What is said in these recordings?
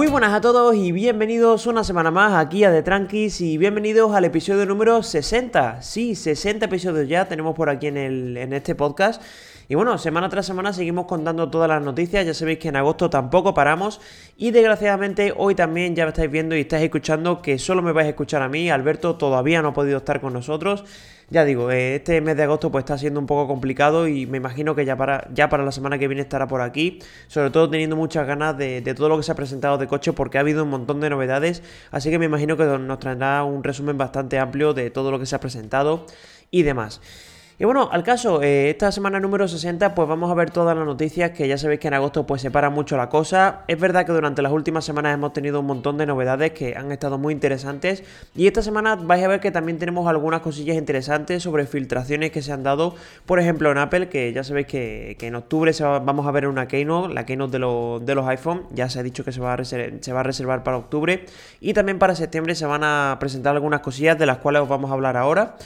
Muy buenas a todos y bienvenidos una semana más aquí a The Tranquis y bienvenidos al episodio número 60. Sí, 60 episodios ya tenemos por aquí en, el, en este podcast. Y bueno, semana tras semana seguimos contando todas las noticias. Ya sabéis que en agosto tampoco paramos. Y desgraciadamente hoy también ya estáis viendo y estáis escuchando que solo me vais a escuchar a mí. Alberto todavía no ha podido estar con nosotros. Ya digo, eh, este mes de agosto pues está siendo un poco complicado y me imagino que ya para, ya para la semana que viene estará por aquí. Sobre todo teniendo muchas ganas de, de todo lo que se ha presentado de coche porque ha habido un montón de novedades. Así que me imagino que nos traerá un resumen bastante amplio de todo lo que se ha presentado y demás. Y bueno, al caso, eh, esta semana número 60 pues vamos a ver todas las noticias que ya sabéis que en agosto pues se para mucho la cosa. Es verdad que durante las últimas semanas hemos tenido un montón de novedades que han estado muy interesantes y esta semana vais a ver que también tenemos algunas cosillas interesantes sobre filtraciones que se han dado, por ejemplo en Apple, que ya sabéis que, en octubre vamos a ver una Keynote, la Keynote de, de los iPhone, ya se ha dicho que se va, a se va a reservar para octubre y también para septiembre se van a presentar algunas cosillas de las cuales os vamos a hablar ahora.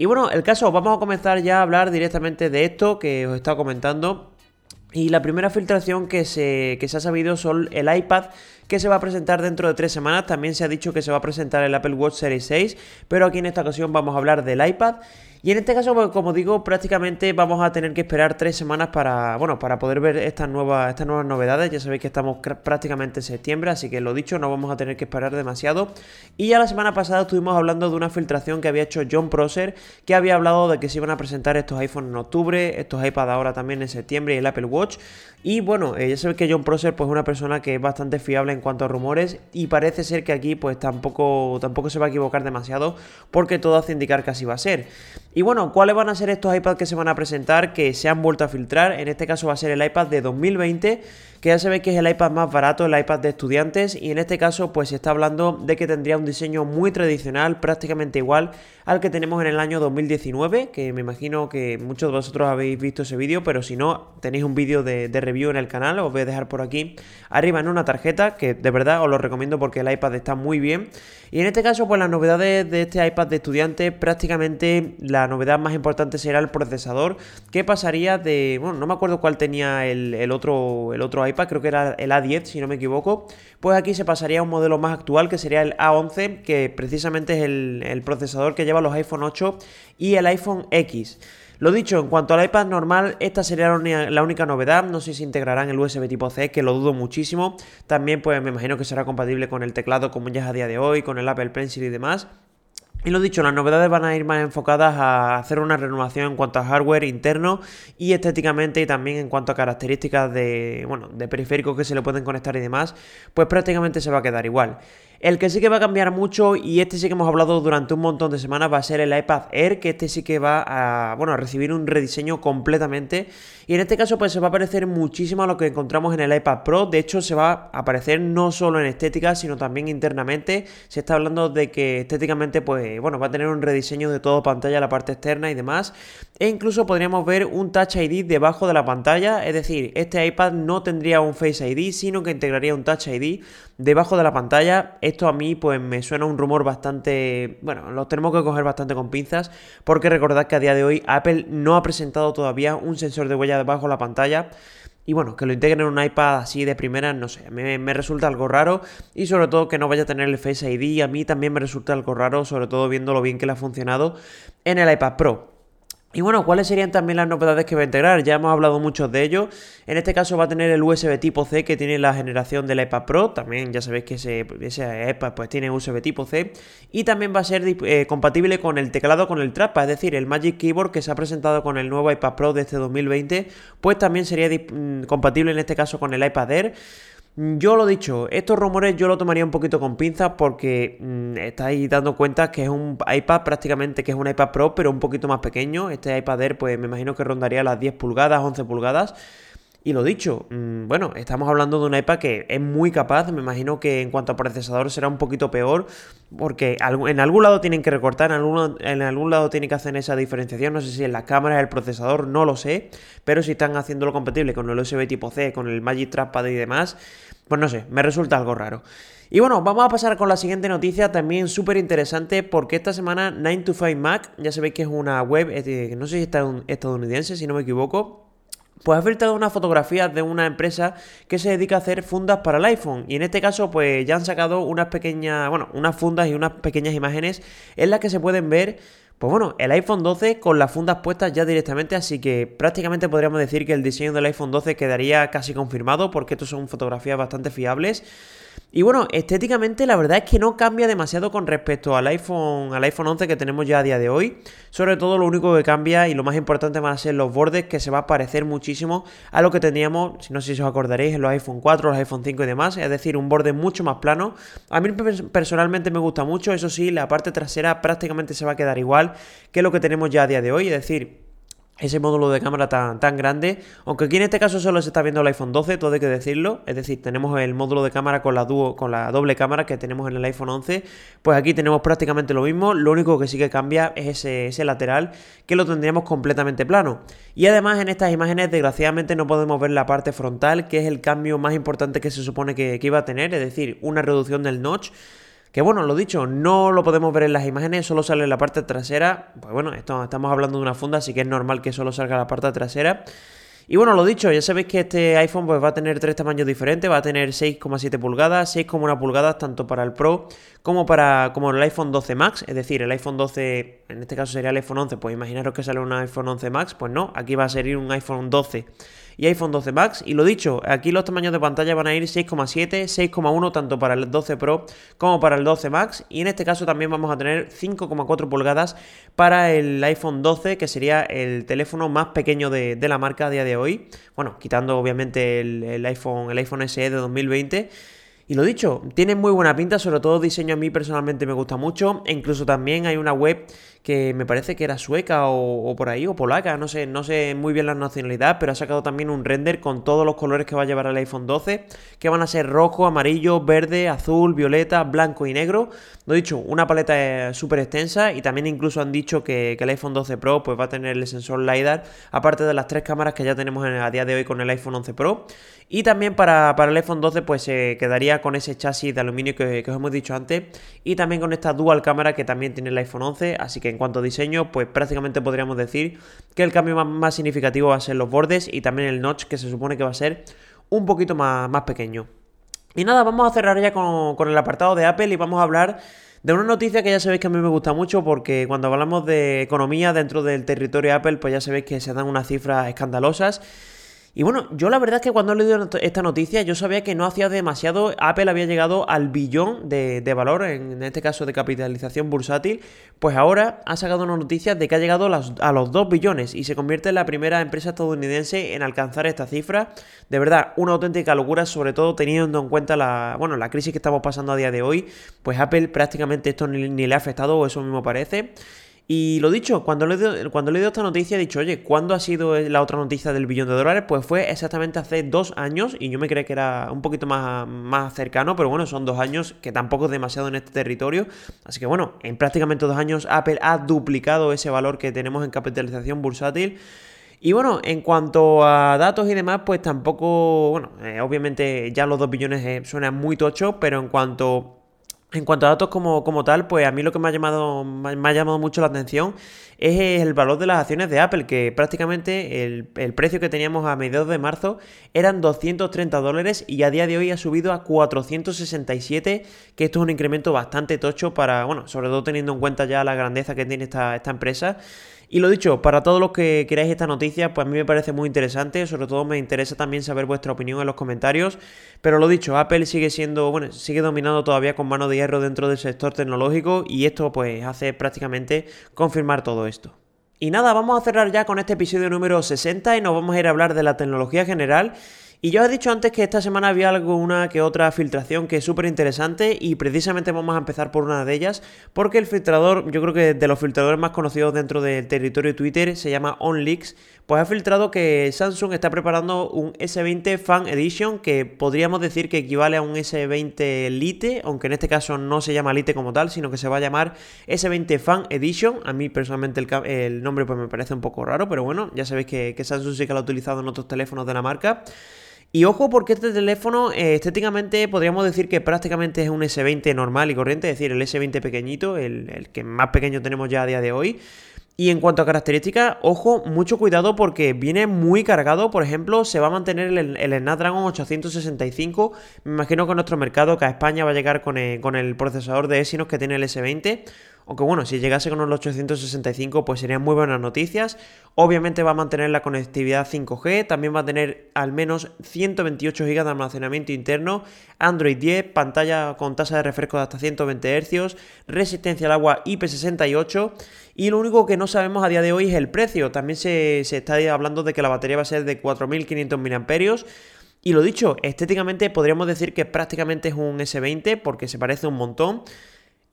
Y bueno, el caso, vamos a comenzar ya a hablar directamente de esto que os he estado comentando. Y la primera filtración que se, que se ha sabido son el iPad que se va a presentar dentro de tres semanas. También se ha dicho que se va a presentar el Apple Watch Series 6, pero aquí en esta ocasión vamos a hablar del iPad. Y en este caso, pues, como digo, prácticamente vamos a tener que esperar tres semanas para, bueno, para poder ver estas nuevas, estas nuevas novedades. Ya sabéis que estamos prácticamente en septiembre, así que lo dicho, no vamos a tener que esperar demasiado. Y ya la semana pasada estuvimos hablando de una filtración que había hecho John Prosser, que había hablado de que se iban a presentar estos iPhones en octubre, estos iPad ahora también en septiembre y el Apple Watch. Y bueno, eh, ya sabéis que John Prosser pues, es una persona que es bastante fiable en cuanto a rumores y parece ser que aquí pues tampoco, tampoco se va a equivocar demasiado porque todo hace indicar que así va a ser. Y bueno, ¿cuáles van a ser estos iPads que se van a presentar que se han vuelto a filtrar? En este caso va a ser el iPad de 2020 que ya ve que es el iPad más barato, el iPad de estudiantes, y en este caso pues se está hablando de que tendría un diseño muy tradicional, prácticamente igual al que tenemos en el año 2019, que me imagino que muchos de vosotros habéis visto ese vídeo, pero si no, tenéis un vídeo de, review en el canal, os voy a dejar por aquí arriba en una tarjeta, que de verdad os lo recomiendo porque el iPad está muy bien. Y en este caso, pues las novedades de este iPad de estudiante, prácticamente la novedad más importante será el procesador, que pasaría de, bueno, no me acuerdo cuál tenía el, el otro, el otro creo que era el A10 si no me equivoco, pues aquí se pasaría a un modelo más actual que sería el A11, que precisamente es el, procesador que lleva los iPhone 8 y el iPhone X. Lo dicho, en cuanto al iPad normal, esta sería la única novedad. No sé si integrarán el USB tipo C, que lo dudo muchísimo. También, pues me imagino que será compatible con el teclado como ya es a día de hoy, con el Apple Pencil y demás. Y lo dicho, las novedades van a ir más enfocadas a hacer una renovación en cuanto a hardware interno y estéticamente y también en cuanto a características de, bueno, de periféricos que se le pueden conectar y demás, pues prácticamente se va a quedar igual. El que sí que va a cambiar mucho, y este sí que hemos hablado durante un montón de semanas, va a ser el iPad Air, que este sí que va a, bueno, a recibir un rediseño completamente. Y en este caso, pues se va a parecer muchísimo a lo que encontramos en el iPad Pro. De hecho, se va a aparecer no solo en estética, sino también internamente. Se está hablando de que estéticamente, pues, bueno, va a tener un rediseño de toda pantalla, la parte externa y demás. E incluso podríamos ver un Touch ID debajo de la pantalla. Es decir, este iPad no tendría un Face ID, sino que integraría un Touch ID debajo de la pantalla esto a mí pues me suena un rumor bastante... Bueno, lo tenemos que coger bastante con pinzas porque recordad que a día de hoy Apple no ha presentado todavía un sensor de huella debajo de la pantalla. Y bueno, que lo integren en un iPad así de primera, no sé, me, me, resulta algo raro. Y sobre todo que no vaya a tener el Face ID, a mí también me resulta algo raro, sobre todo viendo lo bien que le ha funcionado en el iPad Pro. Y bueno, ¿cuáles serían también las novedades que va a integrar? Ya hemos hablado mucho de ello. En este caso va a tener el USB tipo C que tiene la generación del iPad Pro. También ya sabéis que ese, ese pues tiene USB tipo C. Y también va a ser eh, compatible con el teclado con el trackpad. Es decir, el Magic Keyboard que se ha presentado con el nuevo iPad Pro de este 2020. Pues también sería mm, compatible en este caso con el iPad Air. Yo lo dicho, estos rumores yo lo tomaría un poquito con pinzas porque mm, estáis dando cuenta que es un iPad prácticamente que es un iPad Pro, pero un poquito más pequeño. Este iPad Air, pues me imagino que rondaría las 10 pulgadas, 11 pulgadas. Y lo dicho, mm, bueno, estamos hablando de un iPad que es muy capaz, me imagino que en cuanto a procesador será un poquito peor, porque en algún lado tienen que recortar, en algún, en algún lado tienen que hacer esa diferenciación, no sé si en la cámara, el procesador, no lo sé, pero si están haciéndolo compatible con el USB tipo C, con el Magic Trackpad y demás, pues no sé, me resulta algo raro. Y bueno, vamos a pasar con la siguiente noticia, también súper interesante, porque esta semana 9to5Mac, ya sabéis que es una web, no sé si está estadounidense, si no me equivoco, pues ha filtrado unas fotografías de una empresa que se dedica a hacer fundas para el iPhone. Y en este caso, pues ya han sacado unas pequeñas, bueno, unas fundas y unas pequeñas imágenes en las que se pueden ver pues bueno, el iPhone 12 con las fundas puestas ya directamente, así que prácticamente podríamos decir que el diseño del iPhone 12 quedaría casi confirmado porque estos son fotografías bastante fiables. Y bueno, estéticamente la verdad es que no cambia demasiado con respecto al iPhone, al iPhone 11 que tenemos ya a día de hoy. Sobre todo lo único que cambia y lo más importante van a ser los bordes que se va a parecer muchísimo a lo que teníamos, si no sé si os acordaréis, en los iPhone 4, los iPhone 5 y demás. Es decir, un borde mucho más plano. A mí personalmente me gusta mucho, eso sí, la parte trasera prácticamente se va a quedar igual que lo que tenemos ya a día de hoy. Es decir, ese módulo de cámara tan, tan grande, aunque aquí en este caso solo se está viendo el iPhone 12, todo hay que decirlo, es decir, tenemos el módulo de cámara con la, doble cámara que tenemos en el iPhone 11, pues aquí tenemos prácticamente lo mismo, lo único que sí que cambia es ese, lateral que lo tendríamos completamente plano. Y además en estas imágenes desgraciadamente no podemos ver la parte frontal, que es el cambio más importante que se supone que iba a tener, es decir, una reducción del notch. Que bueno, lo dicho, no lo podemos ver en las imágenes, solo sale en la parte trasera. Pues bueno, esto, estamos hablando de una funda, así que es normal que solo salga la parte trasera. Y bueno, lo dicho, ya sabéis que este iPhone pues, va a tener tres tamaños diferentes, va a tener 6,7 pulgadas, 6,1 pulgadas tanto para el Pro como para como el iPhone 12 Max, es decir, el iPhone 12, en este caso sería el iPhone 11, pues imaginaros que sale un iPhone 11 Max, pues no, aquí va a salir un iPhone 12 y iPhone 12 Max. Y lo dicho, aquí los tamaños de pantalla van a ir 6,7, 6,1 tanto para el 12 Pro como para el 12 Max. Y en este caso también vamos a tener 5,4 pulgadas para el iPhone 12, que sería el teléfono más pequeño de, la marca a día de hoy. Bueno, quitando obviamente el, iPhone, el iPhone SE de 2020. Y lo dicho, tiene muy buena pinta, sobre todo diseño a mí personalmente me gusta mucho. E incluso también hay una web que me parece que era sueca o, por ahí, o polaca, no sé, no sé muy bien la nacionalidad, pero ha sacado también un render con todos los colores que va a llevar el iPhone 12, que van a ser rojo, amarillo, verde, azul, violeta, blanco y negro. Lo dicho, una paleta súper extensa y también incluso han dicho que, el iPhone 12 Pro pues va a tener el sensor LiDAR, aparte de las tres cámaras que ya tenemos a día de hoy con el iPhone 11 Pro. Y también para, el iPhone 12 pues se quedaría con ese chasis de aluminio que, que, os hemos dicho antes y también con esta dual cámara que también tiene el iPhone 11, así que en cuanto a diseño pues prácticamente podríamos decir que el cambio más, significativo va a ser los bordes y también el notch que se supone que va a ser un poquito más, más pequeño. Y nada, vamos a cerrar ya con, con el apartado de Apple y vamos a hablar de una noticia que ya sabéis que a mí me gusta mucho porque cuando hablamos de economía dentro del territorio Apple pues ya sabéis que se dan unas cifras escandalosas y bueno, yo la verdad es que cuando he leído esta noticia, yo sabía que no hacía demasiado, Apple había llegado al billón de, valor, en este caso de capitalización bursátil, pues ahora ha sacado una noticia de que ha llegado a los 2 billones y se convierte en la primera empresa estadounidense en alcanzar esta cifra. De verdad, una auténtica locura, sobre todo teniendo en cuenta la, bueno, la crisis que estamos pasando a día de hoy, pues Apple prácticamente esto ni, ni le ha afectado, o eso mismo parece. Y lo dicho, cuando le, cuando leído esta noticia he dicho, oye, ¿cuándo ha sido la otra noticia del billón de dólares? Pues fue exactamente hace dos años y yo me creía que era un poquito más, más cercano, pero bueno, son dos años que tampoco es demasiado en este territorio. Así que bueno, en prácticamente dos años Apple ha duplicado ese valor que tenemos en capitalización bursátil. Y bueno, en cuanto a datos y demás, pues tampoco, bueno, eh, obviamente ya los dos billones eh, suenan muy tocho, pero en cuanto en cuanto a datos como, como, tal, pues a mí lo que me ha, llamado, me ha llamado mucho la atención es el valor de las acciones de Apple, que prácticamente el, precio que teníamos a mediados de marzo eran 230 dólares y a día de hoy ha subido a 467, que esto es un incremento bastante tocho para, bueno, sobre todo teniendo en cuenta ya la grandeza que tiene esta, esta empresa. Y lo dicho, para todos los que queráis esta noticia, pues a mí me parece muy interesante, sobre todo me interesa también saber vuestra opinión en los comentarios, pero lo dicho, Apple sigue siendo, bueno, sigue dominando todavía con mano de hierro dentro del sector tecnológico y esto pues hace prácticamente confirmar todo esto. Y nada, vamos a cerrar ya con este episodio número 60 y nos vamos a ir a hablar de la tecnología general y yo he dicho antes que esta semana había alguna que otra filtración que es súper interesante y precisamente vamos a empezar por una de ellas porque el filtrador, yo creo que de los filtradores más conocidos dentro del territorio de Twitter se llama OnLeaks, pues ha filtrado que Samsung está preparando un S20 Fan Edition que podríamos decir que equivale a un S20 Lite, aunque en este caso no se llama Lite como tal, sino que se va a llamar S20 Fan Edition. A mí personalmente el, nombre pues me parece un poco raro, pero bueno, ya sabéis que, que Samsung sí que lo ha utilizado en otros teléfonos de la marca. Y ojo porque este teléfono eh, estéticamente podríamos decir que prácticamente es un S20 normal y corriente, es decir, el S20 pequeñito, el, el, que más pequeño tenemos ya a día de hoy. Y en cuanto a características, ojo, mucho cuidado porque viene muy cargado. Por ejemplo, se va a mantener el, Snapdragon 865. Me imagino que nuestro mercado, que a España va a llegar con el, con el procesador de Exynos que tiene el S20. Aunque bueno, si llegase con el 865 pues serían muy buenas noticias. Obviamente va a mantener la conectividad 5G, también va a tener al menos 128 GB de almacenamiento interno, Android 10, pantalla con tasa de refresco de hasta 120 Hz, resistencia al agua IP68 y lo único que no sabemos a día de hoy es el precio. También se, se está hablando de que la batería va a ser de 4500 mAh. Y lo dicho, estéticamente podríamos decir que prácticamente es un S20 porque se parece un montón.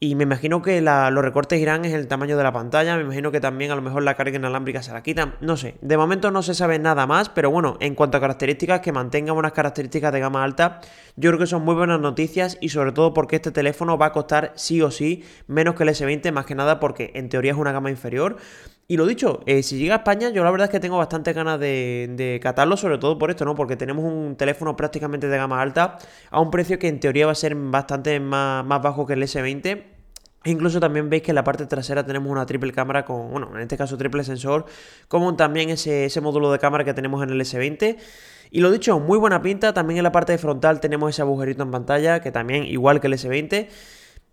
Y me imagino que los recortes irán en el tamaño de la pantalla, me imagino que también a lo mejor la carga inalámbrica se la quitan, no sé, de momento no se sabe nada más, pero bueno, en cuanto a características, que mantenga unas características de gama alta, yo creo que son muy buenas noticias y sobre todo porque este teléfono va a costar sí o sí menos que el S20, más que nada porque en teoría es una gama inferior. Y lo dicho, eh, si llega a España, yo la verdad es que tengo bastante ganas de, de, catarlo, sobre todo por esto, ¿no? Porque tenemos un teléfono prácticamente de gama alta a un precio que en teoría va a ser bastante más, más bajo que el S20 Incluso también veis que en la parte trasera tenemos una triple cámara con, bueno, en este caso triple sensor, como también ese, ese módulo de cámara que tenemos en el S20. Y lo dicho, muy buena pinta. También en la parte frontal tenemos ese agujerito en pantalla, que también igual que el S20.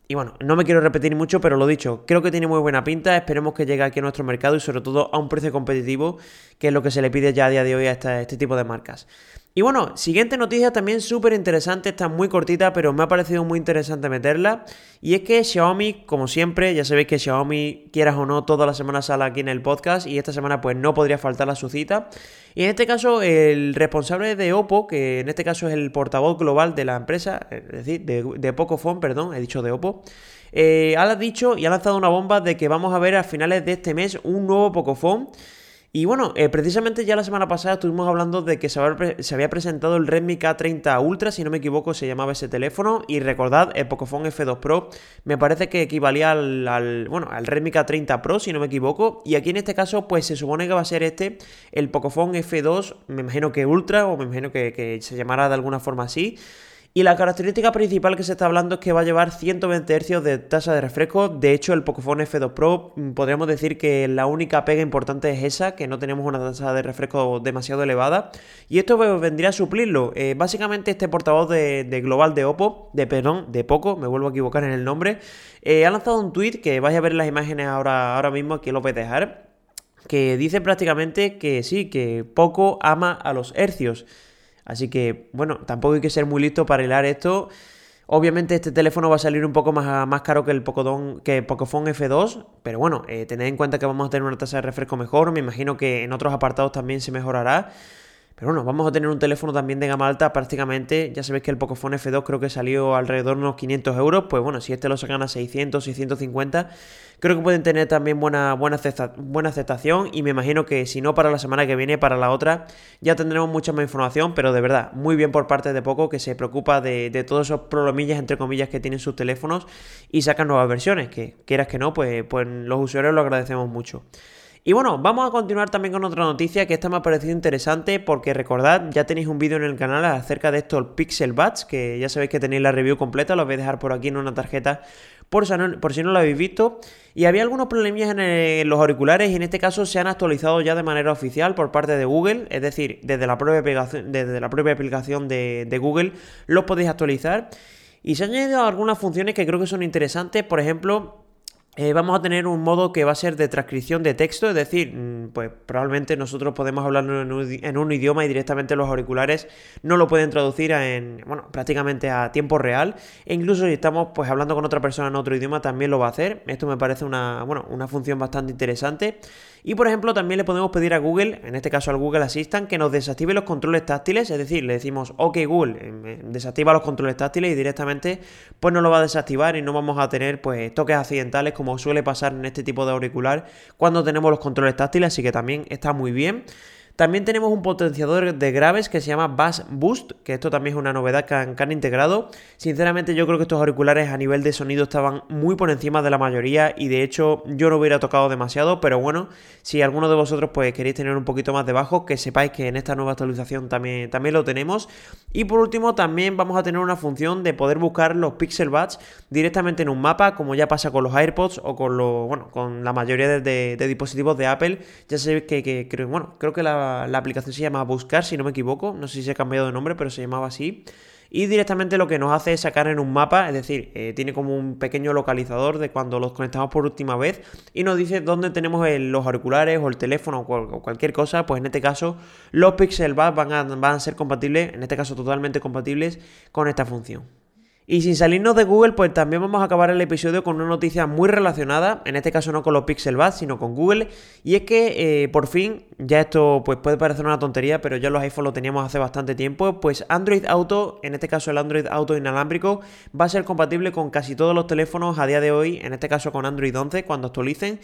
Y bueno, no me quiero repetir mucho, pero lo dicho, creo que tiene muy buena pinta. Esperemos que llegue aquí a nuestro mercado y sobre todo a un precio competitivo, que es lo que se le pide ya a día de hoy a este tipo de marcas. Y bueno, siguiente noticia también súper interesante, está muy cortita, pero me ha parecido muy interesante meterla. Y es que Xiaomi, como siempre, ya sabéis que Xiaomi, quieras o no, toda la semana sale aquí en el podcast y esta semana pues no podría faltar a su cita. Y en este caso, el responsable de Oppo, que en este caso es el portavoz global de la empresa, es decir, de, de Pocophone, perdón, he dicho de Oppo, eh, ha dicho y ha lanzado una bomba de que vamos a ver a finales de este mes un nuevo Pocophone. Y bueno, eh, precisamente ya la semana pasada estuvimos hablando de que se había, presentado el Redmi K30 Ultra, si no me equivoco se llamaba ese teléfono, y recordad, el Pocophone F2 Pro me parece que equivalía al, bueno, al Redmi K30 Pro, si no me equivoco, y aquí en este caso pues se supone que va a ser este, el Pocophone F2, me imagino que Ultra, o me imagino que se llamará de alguna forma así, y la característica principal que se está hablando es que va a llevar 120 Hz de tasa de refresco. De hecho, el Pocophone F2 Pro mm, podríamos decir que la única pega importante es esa, que no tenemos una tasa de refresco demasiado elevada. Y esto vendría a suplirlo. Eh, básicamente este portavoz de, global de Oppo, de perdón, de Poco, me vuelvo a equivocar en el nombre, eh, ha lanzado un tweet que vais a ver las imágenes ahora, ahora mismo, aquí lo voy a dejar, que dice prácticamente que sí, que Poco ama a los hercios. Así que, bueno, tampoco hay que ser muy listo para hilar esto. Obviamente este teléfono va a salir un poco más, más caro que el Pocodon, que Pocophone F2, pero bueno, eh, tened en cuenta que vamos a tener una tasa de refresco mejor, me imagino que en otros apartados también se mejorará. Pero bueno, vamos a tener un teléfono también de gama alta prácticamente. Ya sabéis que el Pocophone F2 creo que salió alrededor de unos 500 euros. Pues bueno, si este lo sacan a 600, 650, creo que pueden tener también buena, buena, buena aceptación. Y me imagino que si no para la semana que viene, para la otra, ya tendremos mucha más información. Pero de verdad, muy bien por parte de Poco que se preocupa de, de todos esos problemillas, entre comillas, que tienen sus teléfonos y sacan nuevas versiones. Que quieras que no, pues, pues los usuarios lo agradecemos mucho. Y bueno, vamos a continuar también con otra noticia que esta me ha parecido interesante porque recordad, ya tenéis un vídeo en el canal acerca de estos Pixel Buds, que ya sabéis que tenéis la review completa, lo voy a dejar por aquí en una tarjeta por si no, por si no lo habéis visto. Y había algunos problemillas en, los auriculares y en este caso se han actualizado ya de manera oficial por parte de Google, es decir, desde la propia aplicación, desde la propia aplicación de, de Google los podéis actualizar. Y se han añadido algunas funciones que creo que son interesantes, por ejemplo, eh, vamos a tener un modo que va a ser de transcripción de texto, es decir, mm, pues probablemente nosotros podemos hablarlo en un, idioma y directamente los auriculares no lo pueden traducir en, bueno, prácticamente a tiempo real. E incluso si estamos pues hablando con otra persona en otro idioma también lo va a hacer. Esto me parece una, bueno, una función bastante interesante. Y por ejemplo, también le podemos pedir a Google, en este caso al Google Assistant, que nos desactive los controles táctiles, es decir, le decimos, ok Google, eh, desactiva los controles táctiles y directamente pues nos lo va a desactivar y no vamos a tener pues toques accidentales como suele pasar en este tipo de auricular cuando tenemos los controles táctiles, así que también está muy bien. También tenemos un potenciador de graves que se llama Bass Boost, que esto también es una novedad que han, integrado. Sinceramente yo creo que estos auriculares a nivel de sonido estaban muy por encima de la mayoría y de hecho yo no hubiera tocado demasiado, pero bueno, si alguno de vosotros pues queréis tener un poquito más de bajo, que sepáis que en esta nueva actualización también, también lo tenemos. Y por último también vamos a tener una función de poder buscar los Pixel Buds directamente en un mapa, como ya pasa con los AirPods o con los, bueno, con la mayoría de, dispositivos de Apple. Ya sabéis que, bueno, creo que la, la aplicación se llama Buscar, si no me equivoco. No sé si se ha cambiado de nombre, pero se llamaba así y directamente lo que nos hace es sacar en un mapa, es decir, eh, tiene como un pequeño localizador de cuando los conectamos por última vez y nos dice dónde tenemos los auriculares o el teléfono o, cualquier cosa, pues en este caso los Pixel Buds van a ser compatibles, en este caso totalmente compatibles con esta función. Y sin salirnos de Google, pues también vamos a acabar el episodio con una noticia muy relacionada, en este caso no con los Pixel Buds, sino con Google, y es que eh, por fin, ya esto pues puede parecer una tontería, pero ya los iPhones lo teníamos hace bastante tiempo, pues Android Auto, en este caso el Android Auto inalámbrico, va a ser compatible con casi todos los teléfonos a día de hoy, en este caso con Android 11, cuando actualicen.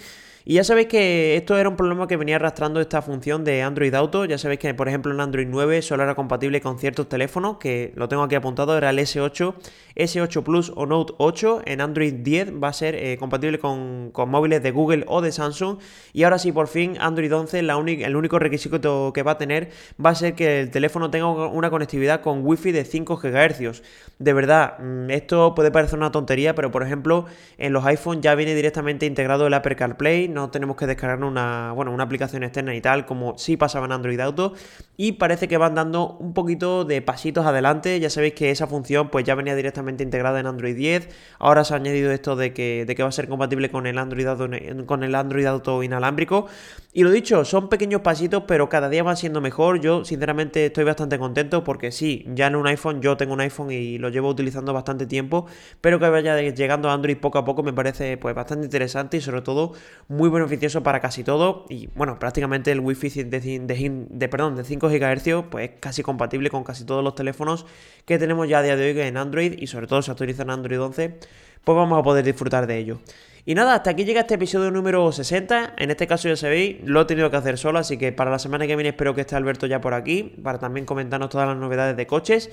Y ya sabéis que esto era un problema que venía arrastrando esta función de Android Auto. Ya sabéis que, por ejemplo, en Android 9 solo era compatible con ciertos teléfonos, que lo tengo aquí apuntado, era el S8, S8 Plus o Note 8. En Android 10 va a ser eh, compatible con, móviles de Google o de Samsung. Y ahora sí, por fin, Android 11, la el único requisito que va a tener va a ser que el teléfono tenga una conectividad con Wi-Fi de 5 GHz. De verdad, mm, esto puede parecer una tontería, pero por ejemplo, en los iPhones ya viene directamente integrado el Apple CarPlay no tenemos que descargar una, bueno, una aplicación externa y tal, como sí pasaba en Android Auto. Y parece que van dando un poquito de pasitos adelante. Ya sabéis que esa función pues ya venía directamente integrada en Android 10. Ahora se ha añadido esto de que, de que va a ser compatible con el Android Auto, con el Android Auto inalámbrico. Y lo dicho, son pequeños pasitos, pero cada día va siendo mejor. Yo, sinceramente, estoy bastante contento porque sí, ya en un iPhone, yo tengo un iPhone y lo llevo utilizando bastante tiempo, pero que vaya llegando a Android poco a poco me parece pues bastante interesante y sobre todo muy beneficioso para casi todo. Y bueno, prácticamente el Wi-Fi de, de, perdón, de 5 GHz pues es casi compatible con casi todos los teléfonos que tenemos ya a día de hoy en Android y sobre todo si actualizan Android 11, pues vamos a poder disfrutar de ello. Y nada, hasta aquí llega este episodio número 60. En este caso ya sabéis, lo he tenido que hacer solo, así que para la semana que viene espero que esté Alberto ya por aquí, para también comentarnos todas las novedades de coches.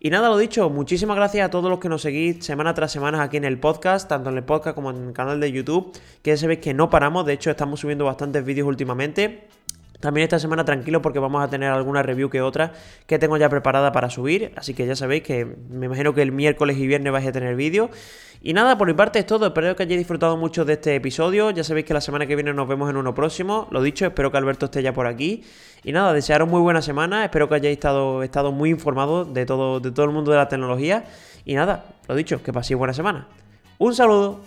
Y nada, lo dicho, muchísimas gracias a todos los que nos seguís semana tras semana aquí en el podcast, tanto en el podcast como en el canal de YouTube, que ya sabéis que no paramos, de hecho estamos subiendo bastantes vídeos últimamente. También esta semana tranquilo porque vamos a tener alguna review que otra que tengo ya preparada para subir. Así que ya sabéis que me imagino que el miércoles y viernes vais a tener vídeo. Y nada, por mi parte es todo. Espero que hayáis disfrutado mucho de este episodio. Ya sabéis que la semana que viene nos vemos en uno próximo. Lo dicho, espero que Alberto esté ya por aquí. Y nada, desearos muy buena semana. Espero que hayáis estado, muy informados de todo, de todo el mundo de la tecnología. Y nada, lo dicho, que paséis buena semana. Un saludo.